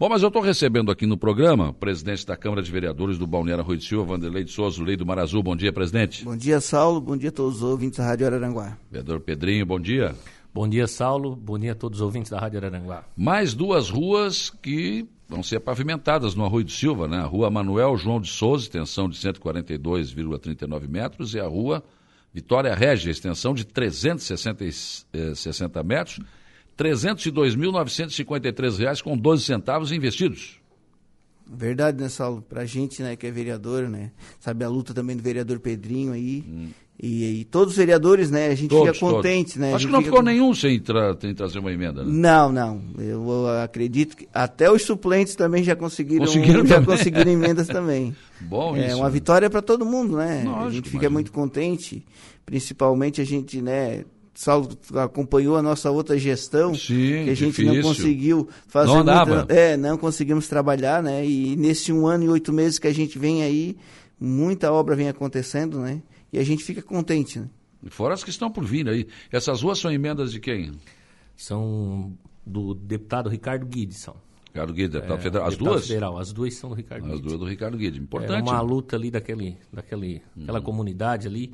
Bom, mas eu estou recebendo aqui no programa o presidente da Câmara de Vereadores do Balneário Rui de Silva, Vanderlei de Souza, Lei do Mar Azul. Bom dia, presidente. Bom dia, Saulo. Bom dia a todos os ouvintes da Rádio Araranguá. Vereador Pedrinho, bom dia. Bom dia, Saulo. Bom dia a todos os ouvintes da Rádio Araranguá. Mais duas ruas que vão ser pavimentadas no Arroio de Silva, né? A rua Manuel João de Souza, extensão de 142,39 metros, e a rua Vitória Régia, extensão de 360 eh, metros, R$ 302.953 com 12 centavos investidos. Verdade, né, Saulo? Pra gente, né, que é vereador, né? Sabe a luta também do vereador Pedrinho aí. Hum. E, e, todos os vereadores, né? A gente todos, fica contente, todos. né? Acho que não ficou com... nenhum sem, tra sem, trazer uma emenda, né? Não, não. Eu acredito que até os suplentes também já conseguiram, conseguiram já também. conseguiram emendas também. Bom é isso. uma vitória para todo mundo, né? Lógico, a gente fica imagina. muito contente, principalmente a gente, né? Saulo acompanhou a nossa outra gestão, Sim, que a gente difícil. não conseguiu fazer. Não dava. é, não conseguimos trabalhar, né? E nesse um ano e oito meses que a gente vem aí, muita obra vem acontecendo, né? E a gente fica contente, né? Fora as que estão por vir aí. Essas ruas são emendas de quem? São do deputado Ricardo Guides, são. Ricardo Guedes, deputado é, federal. As duas? Federal, as duas são do Ricardo As duas do Ricardo Guedes, importante. É uma luta ali daquele, daquele, uhum. aquela comunidade ali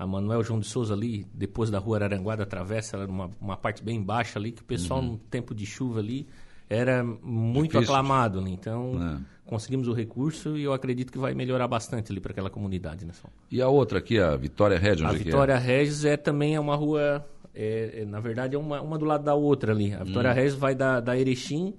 a Manuel João de Souza ali, depois da rua Araranguá da Travessa, era uma, uma parte bem baixa ali, que o pessoal uhum. no tempo de chuva ali era muito Difícil. aclamado. Né? Então, é. conseguimos o recurso e eu acredito que vai melhorar bastante ali para aquela comunidade. Né, e a outra aqui, a Vitória Regis? A é Vitória é? Regis é também é uma rua, é, é, na verdade, é uma, uma do lado da outra ali. A Vitória hum. Regis vai da, da Erechim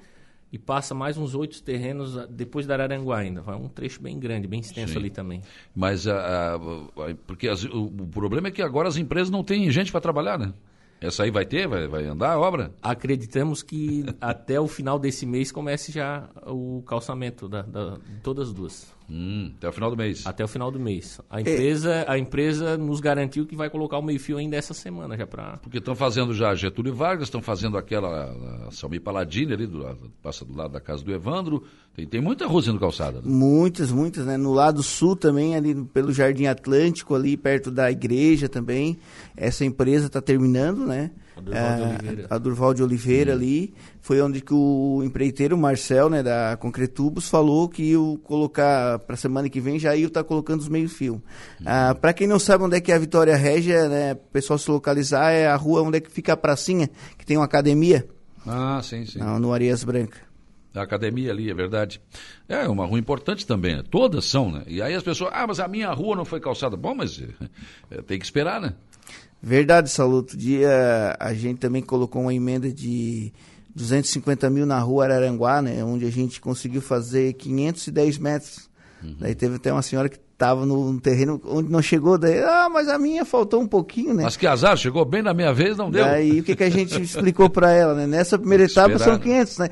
e passa mais uns oito terrenos depois da Araranguá ainda. Vai um trecho bem grande, bem extenso Sim. ali também. Mas a, a, a porque as, o, o, problema é que agora as empresas não têm gente para trabalhar, né? Essa aí vai ter? Vai, vai andar a obra? Acreditamos que até o final desse mês comece já o calçamento da, da, de todas as duas. Hum, até o final do mês. Até o final do mês. A empresa, é. a empresa nos garantiu que vai colocar o meio-fio ainda essa semana já para. Porque estão fazendo já Getúlio Vargas, estão fazendo aquela Salmi Paladini ali, do, passa do lado da casa do Evandro. Tem, tem muita rua sendo calçada. Né? Muitas, muitas, né? No lado sul também, ali pelo Jardim Atlântico, ali perto da igreja também. Essa empresa está terminando, né? A Durval de é, Oliveira. A Durval de Oliveira hum. ali. Foi onde que o empreiteiro Marcel, né, da Concretubos, falou que ia colocar para a semana que vem já ia estar tá colocando os meio-fio. Hum. Ah, para quem não sabe onde é que é a Vitória Régia, né, o pessoal se localizar, é a rua onde é que fica a pracinha, que tem uma academia. Ah, sim, sim. No, no Arias Branca. A academia ali, é verdade. É uma rua importante também, né? Todas são, né? E aí as pessoas, ah, mas a minha rua não foi calçada. Bom, mas é, tem que esperar, né? Verdade, Saluto. Dia a gente também colocou uma emenda de 250 mil na rua Araranguá, né? Onde a gente conseguiu fazer 510 metros. Uhum. Daí teve até uma senhora que estava no, terreno onde não chegou, daí, ah, mas a minha faltou um pouquinho, né? Mas que azar, chegou bem na minha vez, não deu. Daí o que, que a gente explicou para ela, né? Nessa primeira etapa Esperar, são 500, né?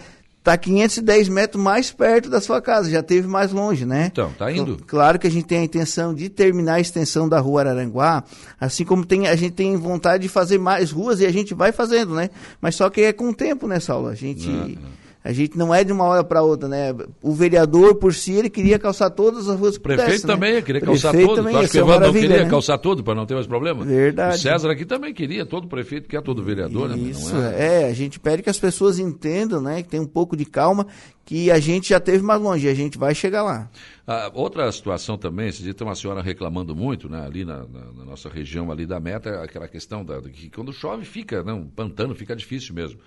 Está 510 metros mais perto da sua casa, já teve mais longe, né? Então, tá indo. Claro que a gente tem a intenção de terminar a extensão da rua Araranguá, assim como tem, a gente tem vontade de fazer mais ruas e a gente vai fazendo, né? Mas só que é com o tempo, né, Saulo? A gente. Não, não. A gente não é de uma hora para outra, né? O vereador, por si, ele queria calçar todas as ruas que O prefeito pudesse, também né? queria calçar todas. Também, acho que o Evandro queria né? calçar tudo para não ter mais problema. Verdade. O César aqui também queria, todo prefeito quer todo vereador, Isso, né? É? é, a gente pede que as pessoas entendam, né? Que tem um pouco de calma, que a gente já teve mais longe, a gente vai chegar lá. Ah, outra situação também, esse dia tem uma senhora reclamando muito, né? Ali na, na, na nossa região ali da meta, aquela questão da, que quando chove fica, né? Um pantano fica difícil mesmo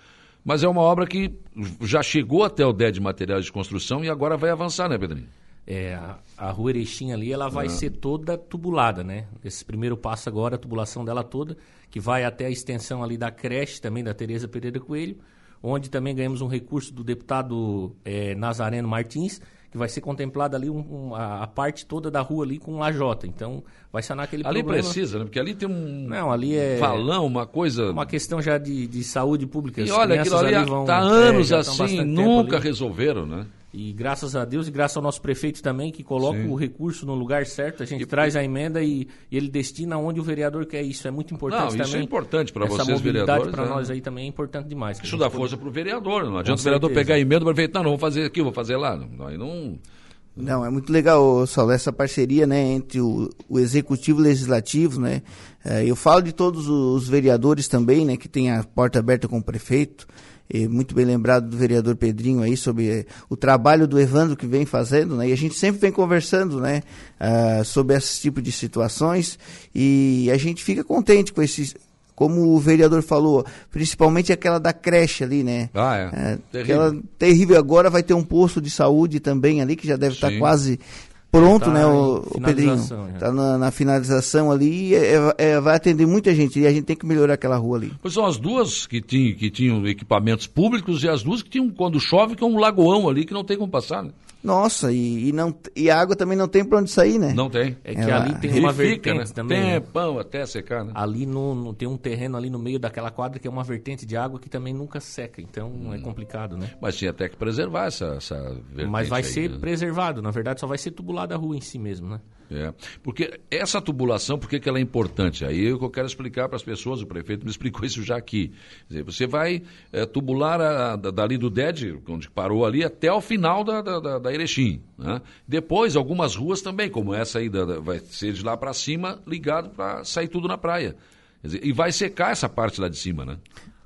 mas é uma obra que já chegou até o DÉ de materiais de construção e agora vai avançar, né, Pedrinho? É, a, a rua Erechim ali, ela vai ah. ser toda tubulada, né? Esse primeiro passo agora, a tubulação dela toda, que vai até a extensão ali da creche também, da Tereza Pereira Coelho, onde também ganhamos um recurso do deputado é, Nazareno Martins, que vai ser contemplada ali um, um, a, parte toda da rua ali com lajota. Então, vai sanar aquele ali problema. Ali precisa, né? Porque ali tem um Não, ali é valão, uma coisa... Uma questão já de, de saúde pública. E olha, aquilo ali está anos é, assim, nunca resolveram, né? E graças a Deus e graças ao nosso prefeito também, que coloca Sim. o recurso no lugar certo, a gente e, traz a emenda e, e, ele destina onde o vereador quer. Isso é muito importante não, também. Isso é importante para vocês, vereadores. para né? nós aí também é importante demais. Isso dá força para o vereador. Não adianta o vereador pegar a emenda e prefeito, não, não vou fazer aqui, vou fazer lá. Não, aí não... Não, é muito legal, Saulo, essa parceria né, entre o, o executivo e o legislativo. Né? É, eu falo de todos os vereadores também, né, que tem a porta aberta com o prefeito. e muito bem lembrado do vereador Pedrinho aí sobre eh, o trabalho do Evandro que vem fazendo, né? E a gente sempre vem conversando, né? Uh, sobre esse tipo de situações e a gente fica contente com esses como o vereador falou, principalmente aquela da creche ali, né? Ah, é. é terrível. Aquela terrível. Agora vai ter um posto de saúde também ali, que já deve estar tá quase pronto, tá né, o, o Pedrinho? Está na, na, finalização ali é, é, é, vai atender muita gente e a gente tem que melhorar aquela rua ali. Pois são as duas que, tinham, que tinham equipamentos públicos e as duas que tinham, quando chove, que é um lagoão ali que não tem como passar, né? Nossa, e, e, não, e a água também não tem para onde sair, né? Não tem. É que Ela, ali tem uma vertente né? também. Tem né? pão até secar, né? Ali no, no, tem um terreno ali no meio daquela quadra que é uma vertente de água que também nunca seca, então hum. é complicado, né? Mas tinha até que preservar essa, essa vertente Mas vai aí, ser né? preservado, na verdade só vai ser tubulada a rua em si mesmo, né? É, porque essa tubulação, por que ela é importante? Aí eu quero explicar para as pessoas, o prefeito me explicou isso já aqui. Dizer, você vai é, tubular a, a, dali do DED, onde parou ali, até o final da, da, da, da Erechim. Né? Depois, algumas ruas também, como essa aí, da, vai ser de lá para cima, ligado para sair tudo na praia. Dizer, e vai secar essa parte lá de cima, né?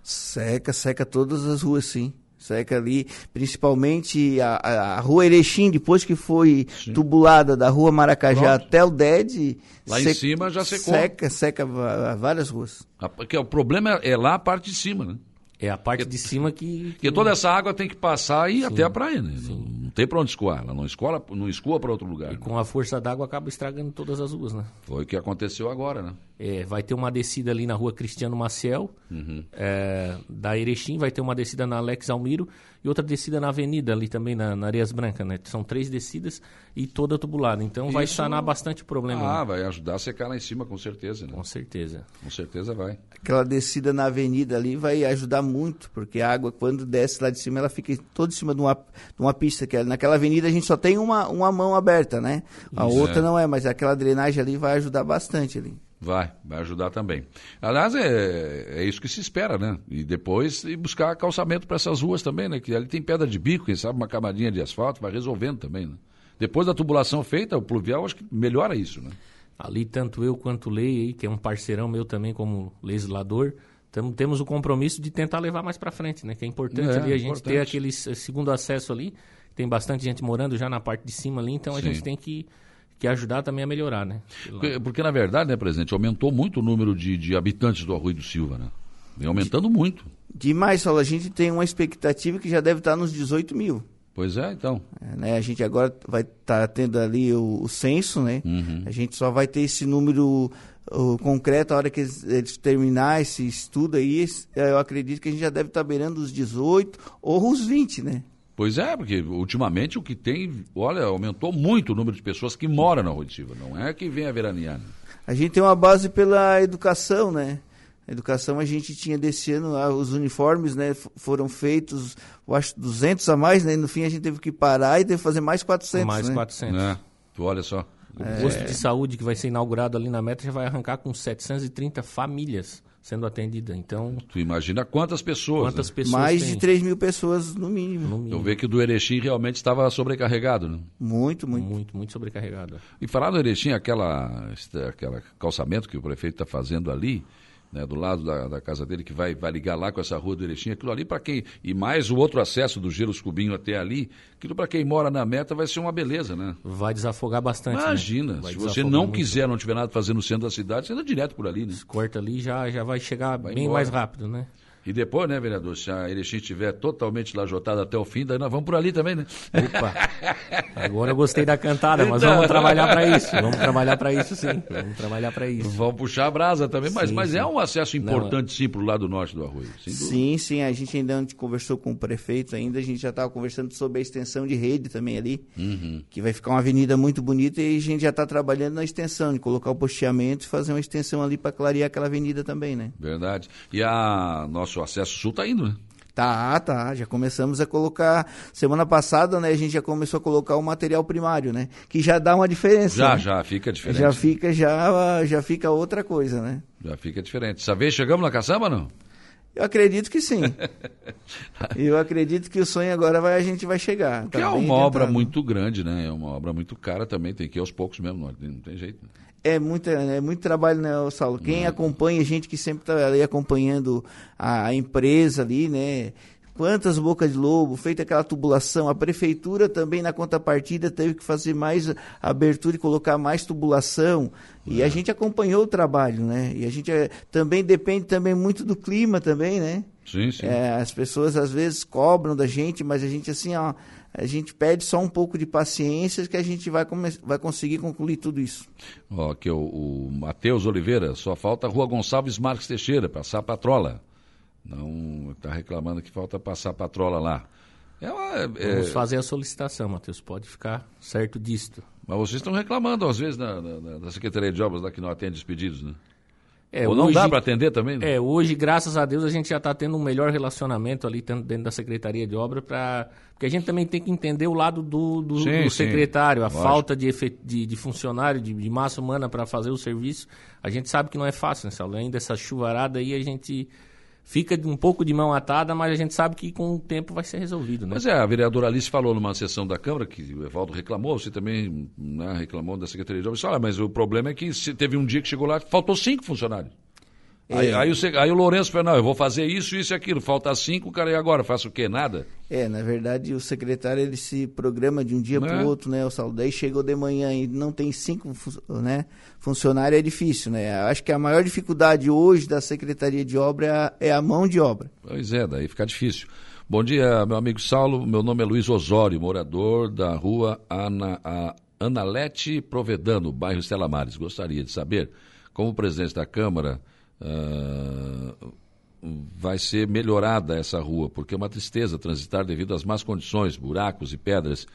Seca, seca todas as ruas, sim. Seca ali, principalmente a, a, a rua Erechim, depois que foi Sim. tubulada da rua Maracajá Pronto. até o DED. Lá em cima já secou. Seca, seca várias ruas. porque o problema é, é lá a parte de cima, né? É a parte de cima que, que... Porque toda essa água tem que passar e ir até a praia, né? Sim. Não tem para onde escoar. Ela não escoa, não escoa para outro lugar. E né? com a força d'água acaba estragando todas as ruas, né? Foi o que aconteceu agora, né? É, vai ter uma descida ali na rua Cristiano Maciel, uhum. é, da Erechim, vai ter uma descida na Alex Almiro e outra descida na avenida ali também, na, na Areias Brancas, né? São três descidas e toda tubulada. Então Isso... vai sanar bastante o problema. Ah, né? vai ajudar a secar lá em cima, com certeza, né? Com certeza. Com certeza vai. Aquela descida na avenida ali vai ajudar muito, porque a água, quando desce lá de cima, ela fica toda em cima de uma, de uma pista. que é, Naquela avenida a gente só tem uma, uma mão aberta, né? A Isso, outra é. não é, mas aquela drenagem ali vai ajudar bastante ali. Vai, vai ajudar também. Aliás, é, é isso que se espera, né? E depois ir buscar calçamento para essas ruas também, né? Que ali tem pedra de bico, quem sabe uma camadinha de asfalto, vai resolvendo também, né? Depois da tubulação feita, o pluvial, acho que melhora isso, né? Ali, tanto eu quanto o Lei, que é um parceirão meu também como legislador, tam, temos o compromisso de tentar levar mais para frente, né? Que é importante é, ali a gente ter aquele segundo acesso ali. Tem bastante gente morando já na parte de cima ali, então Sim. a gente tem que que ajudar também a melhorar, né? Porque, porque, na verdade, né, presidente, aumentou muito o número de, de habitantes do Arroio do Silva, né? Vem aumentando muito. Demais, Saulo. A gente tem uma expectativa que já deve estar nos 18 mil. Pois é, então. É, né? A gente agora vai estar tá tendo ali o, o censo, né? Uhum. A gente só vai ter esse número o concreto a hora que eles, eles terminar esse estudo aí. Eu acredito que a gente já deve estar beirando os 18 ou os 20, né? Pois é, porque ultimamente o que tem, olha, aumentou muito o número de pessoas que moram na Rotiva, não é que vem a veranear. Né? A gente tem uma base pela educação, né? A educação a gente tinha desse ano, os uniformes, né, foram feitos, eu acho, 200 a mais, né? No fim a gente teve que parar e teve que fazer mais 400, Mais né? 400. É, tu olha só. O é... posto de saúde que vai ser inaugurado ali na meta já vai arrancar com 730 famílias sendo atendida. Então. Tu imagina quantas pessoas? Quantas né? pessoas? Mais tem? de 3 mil pessoas no mínimo. no mínimo. Eu vejo que o do Erechim realmente estava sobrecarregado, né? Muito, muito. Muito, muito sobrecarregado. E falar do Erechim, aquela, aquela calçamento que o prefeito está fazendo ali, né, do lado da, da, casa dele, que vai, vai ligar lá com essa rua do Erechim, aquilo ali para quem. E mais o outro acesso do Geros Cubinho até ali, aquilo para quem mora na meta vai ser uma beleza, né? Vai desafogar bastante. Né? Imagina, né? se você não muito. quiser, não tiver nada fazendo no centro da cidade, você anda direto por ali, né? Corta ali já já vai chegar vai bem embora. mais rápido, né? E depois, né, vereador, se a Erechim estiver totalmente lajotada até o fim, daí nós vamos por ali também, né? Opa! Agora eu gostei da cantada, mas então... vamos trabalhar para isso. Vamos trabalhar para isso, sim. Vamos trabalhar para isso. Vamos puxar a brasa também, mas, sim, mas sim. é um acesso importante, Não, sim, para o lado norte do Arroio. Sim, sim. A gente ainda antes conversou com o prefeito ainda, a gente já estava conversando sobre a extensão de rede também ali, uhum. que vai ficar uma avenida muito bonita e a gente já está trabalhando na extensão, de colocar o posteamento e fazer uma extensão ali para clarear aquela avenida também, né? Verdade. E a nosso acesso sul está indo né? Tá, tá. Já começamos a colocar. Semana passada, né, a gente já começou a colocar o material primário, né? Que já dá uma diferença. Já, né? já fica diferente. Já fica, já, já fica outra coisa, né? Já fica diferente. Essa vez chegamos na caçamba não? Eu acredito que sim. Eu acredito que o sonho agora vai, a gente vai chegar. Porque tá é uma obra muito grande, né? É uma obra muito cara também, tem que ir aos poucos mesmo, não, não tem jeito. É muito, é muito trabalho, né, Saulo? Quem acompanha, gente que sempre está ali acompanhando a, a empresa ali, né? Quantas bocas de lobo, feita aquela tubulação. A prefeitura também, na contrapartida, teve que fazer mais abertura e colocar mais tubulação. E a gente acompanhou o trabalho, né? E a gente é, também depende também muito do clima também, né? Sim, sim. É, as pessoas às vezes cobram da gente, mas a gente assim, ó, a gente pede só um pouco de paciência que a gente vai, vai conseguir concluir tudo isso. Ó, aqui o, o Matheus Oliveira, só falta a Rua Gonçalves Marques Teixeira, passar a patrola. Não está reclamando que falta passar a patrola lá. É uma, é... Vamos fazer a solicitação, Matheus, pode ficar certo disto. Mas vocês estão reclamando, às vezes, na, na, na Secretaria de Obras, lá que não atende os pedidos, né? É, Ou não hoje, dá para atender também? Né? É, hoje, graças a Deus, a gente já está tendo um melhor relacionamento ali dentro da Secretaria de Obra, pra, porque a gente também tem que entender o lado do, do, sim, do secretário, sim, a lógico. falta de, de, de, funcionário, de, de massa humana para fazer o serviço. A gente sabe que não é fácil, né, Saulo? Ainda essa chuvarada aí, a gente fica um pouco de mão atada, mas a gente sabe que com o tempo vai ser resolvido. Né? Mas é, a vereadora Alice falou numa sessão da Câmara, que o Evaldo reclamou, você também né, reclamou da Secretaria de Obras. Mas o problema é que teve um dia que chegou lá, faltou cinco funcionários. Aí, é. aí, o, aí o Lourenço falou, não, eu vou fazer isso, isso e aquilo. Falta cinco, cara, e agora? Faço o quê? Nada? É, na verdade, o secretário, ele se programa de um dia para o é? outro, né, o Saulo? Daí chegou de manhã e não tem cinco né, funcionários, é difícil, né? Acho que a maior dificuldade hoje da Secretaria de Obra é a mão de obra. Pois é, daí fica difícil. Bom dia, meu amigo Saulo. Meu nome é Luiz Osório, morador da rua Ana, Analete Provedano, bairro Estela Mares. Gostaria de saber, como presidente da Câmara uh, vai ser melhorada essa rua, porque é uma tristeza transitar devido às más condições, buracos e pedras.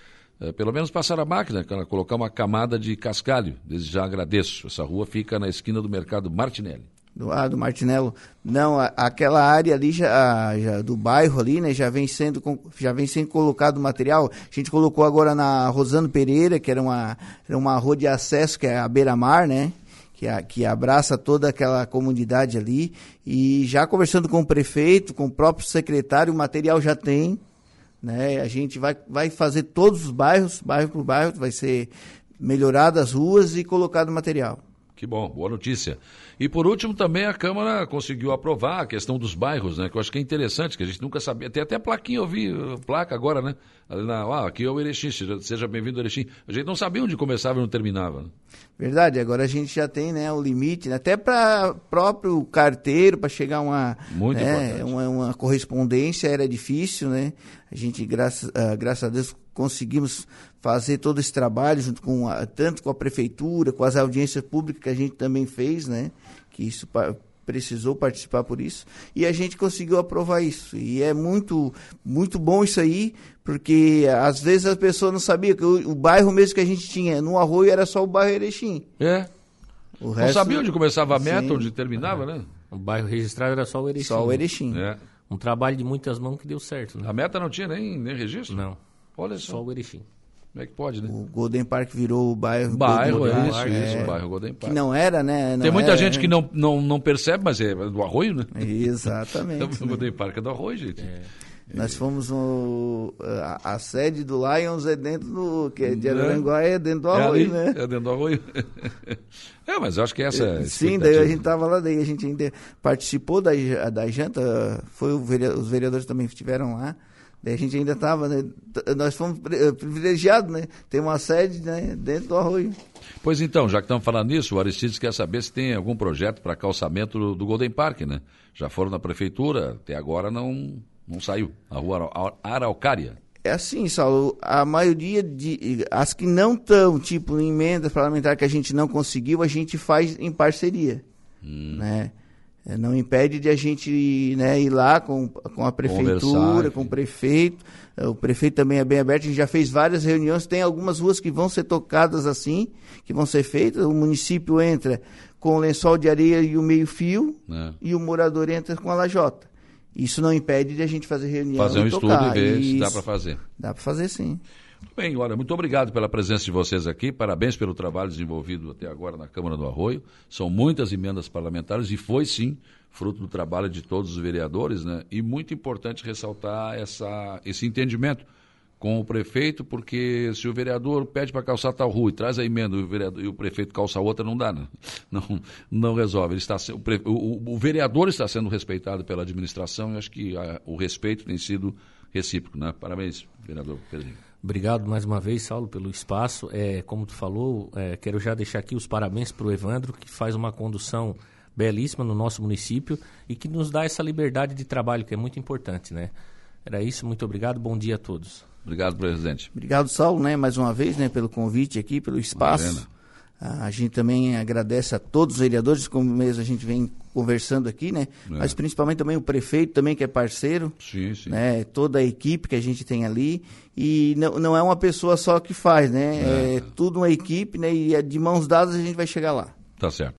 Uh, pelo menos passar a máquina, colocar uma camada de cascalho. Desde já agradeço. Essa rua fica na esquina do mercado Martinelli. Do, ah, do Martinello. Não, a, aquela área ali já, já, do bairro ali, né, já vem sendo já vem sendo colocado material. A gente colocou agora na Rosano Pereira, que era uma era uma rua de acesso que é a beira-mar, né? Que, a, que abraça toda aquela comunidade ali. E já conversando com o prefeito, com o próprio secretário, o material já tem. Né? A gente vai, vai fazer todos os bairros, bairro por bairro, vai ser melhoradas as ruas e colocado material. Que bom, boa notícia. E por último, também a Câmara conseguiu aprovar a questão dos bairros, né? Que eu acho que é interessante, que a gente nunca sabia. Tem até plaquinha, eu vi, placa agora, né? Na, ah, aqui é o Erechim, seja, bem-vindo Erechim. A gente não sabia onde começava e onde terminava. Né? Verdade, agora a gente já tem né, o limite, né? até para próprio carteiro, para chegar uma, Muito né, uma, uma, correspondência era difícil, né? A gente, graças, uh, graças a Deus, conseguimos fazer todo esse trabalho junto com a, tanto com a prefeitura, com as audiências públicas que a gente também fez, né? Que isso precisou participar por isso. E a gente conseguiu aprovar isso. E é muito muito bom isso aí porque às vezes as pessoas não sabiam que o, o bairro mesmo que a gente tinha no Arroio era só o bairro Erechim. É. O não resto, sabia onde começava a meta sim. onde terminava né? O bairro registrado era só o Erechim só o Erechim. É. um trabalho de muitas mãos que deu certo né? a meta não tinha nem, nem registro? Não olha só, só o Erechim como é que pode, né? O Golden Park virou o bairro. Bairro, Golden é isso, Park, isso, é, o bairro Golden Park. Que não era, né? Não Tem muita era, gente que não, não, não percebe, mas é do arroio, né? Exatamente. o Golden Park é do arroio, gente. É. Nós fomos no. A, a, sede do Lions é dentro do. que é de né? Araranguá, é dentro do é arroio, é né? É dentro do arroio. é, mas eu acho que essa. É Sim, daí a gente estava lá, daí a gente ainda participou da, da janta, foi vereador, os vereadores também estiveram lá. A gente ainda estava, né? Nós fomos eh, privilegiados, né? Tem uma sede né? dentro do arroio. Pois então, já que estamos falando nisso, o Aristides quer saber se tem algum projeto para calçamento do, do Golden Park, né? Já foram na prefeitura, até agora não, não saiu. A rua Araucária. É assim, Saulo, a maioria de. As que não estão, tipo, em emendas parlamentares que a gente não conseguiu, a gente faz em parceria. Hum. Né? É, não impede de a gente né, ir lá com, com a prefeitura, com o prefeito. É, o prefeito também é bem aberto, a gente já fez várias reuniões. Tem algumas ruas que vão ser tocadas assim, que vão ser feitas. O município entra com o lençol de areia e o meio-fio, é. e o morador entra com a lajota. Isso não impede de a gente fazer reunião. Fazer um estudo e ver Isso. se dá para fazer. Dá para fazer sim. Bem, olha, muito obrigado pela presença de vocês aqui, parabéns pelo trabalho desenvolvido até agora na Câmara do Arroio. São muitas emendas parlamentares e foi sim fruto do trabalho de todos os vereadores, né? E muito importante ressaltar essa, esse entendimento com o prefeito, porque se o vereador pede para calçar tal rua e traz a emenda o, vereador, e o prefeito calça outra, não dá, né? não, não resolve. Ele está, o, o, o, vereador está sendo respeitado pela administração e acho que a, o respeito tem sido recíproco. Né? Parabéns, vereador Pedrinho. Obrigado mais uma vez, Saulo, pelo espaço. É, como tu falou, é, quero já deixar aqui os parabéns para o Evandro, que faz uma condução belíssima no nosso município e que nos dá essa liberdade de trabalho, que é muito importante, né? Era isso, muito obrigado, bom dia a todos. Obrigado, presidente. Obrigado, Saulo, né, mais uma vez, né, pelo convite aqui, pelo espaço. A gente também agradece a todos os vereadores, como mesmo a gente vem conversando aqui, né? É. Mas principalmente também o prefeito também, que é parceiro. Sim, sim. Né? Toda a equipe que a gente tem ali. E não, não é uma pessoa só que faz, né? É, é tudo uma equipe, né? E é de mãos dadas a gente vai chegar lá. Tá certo.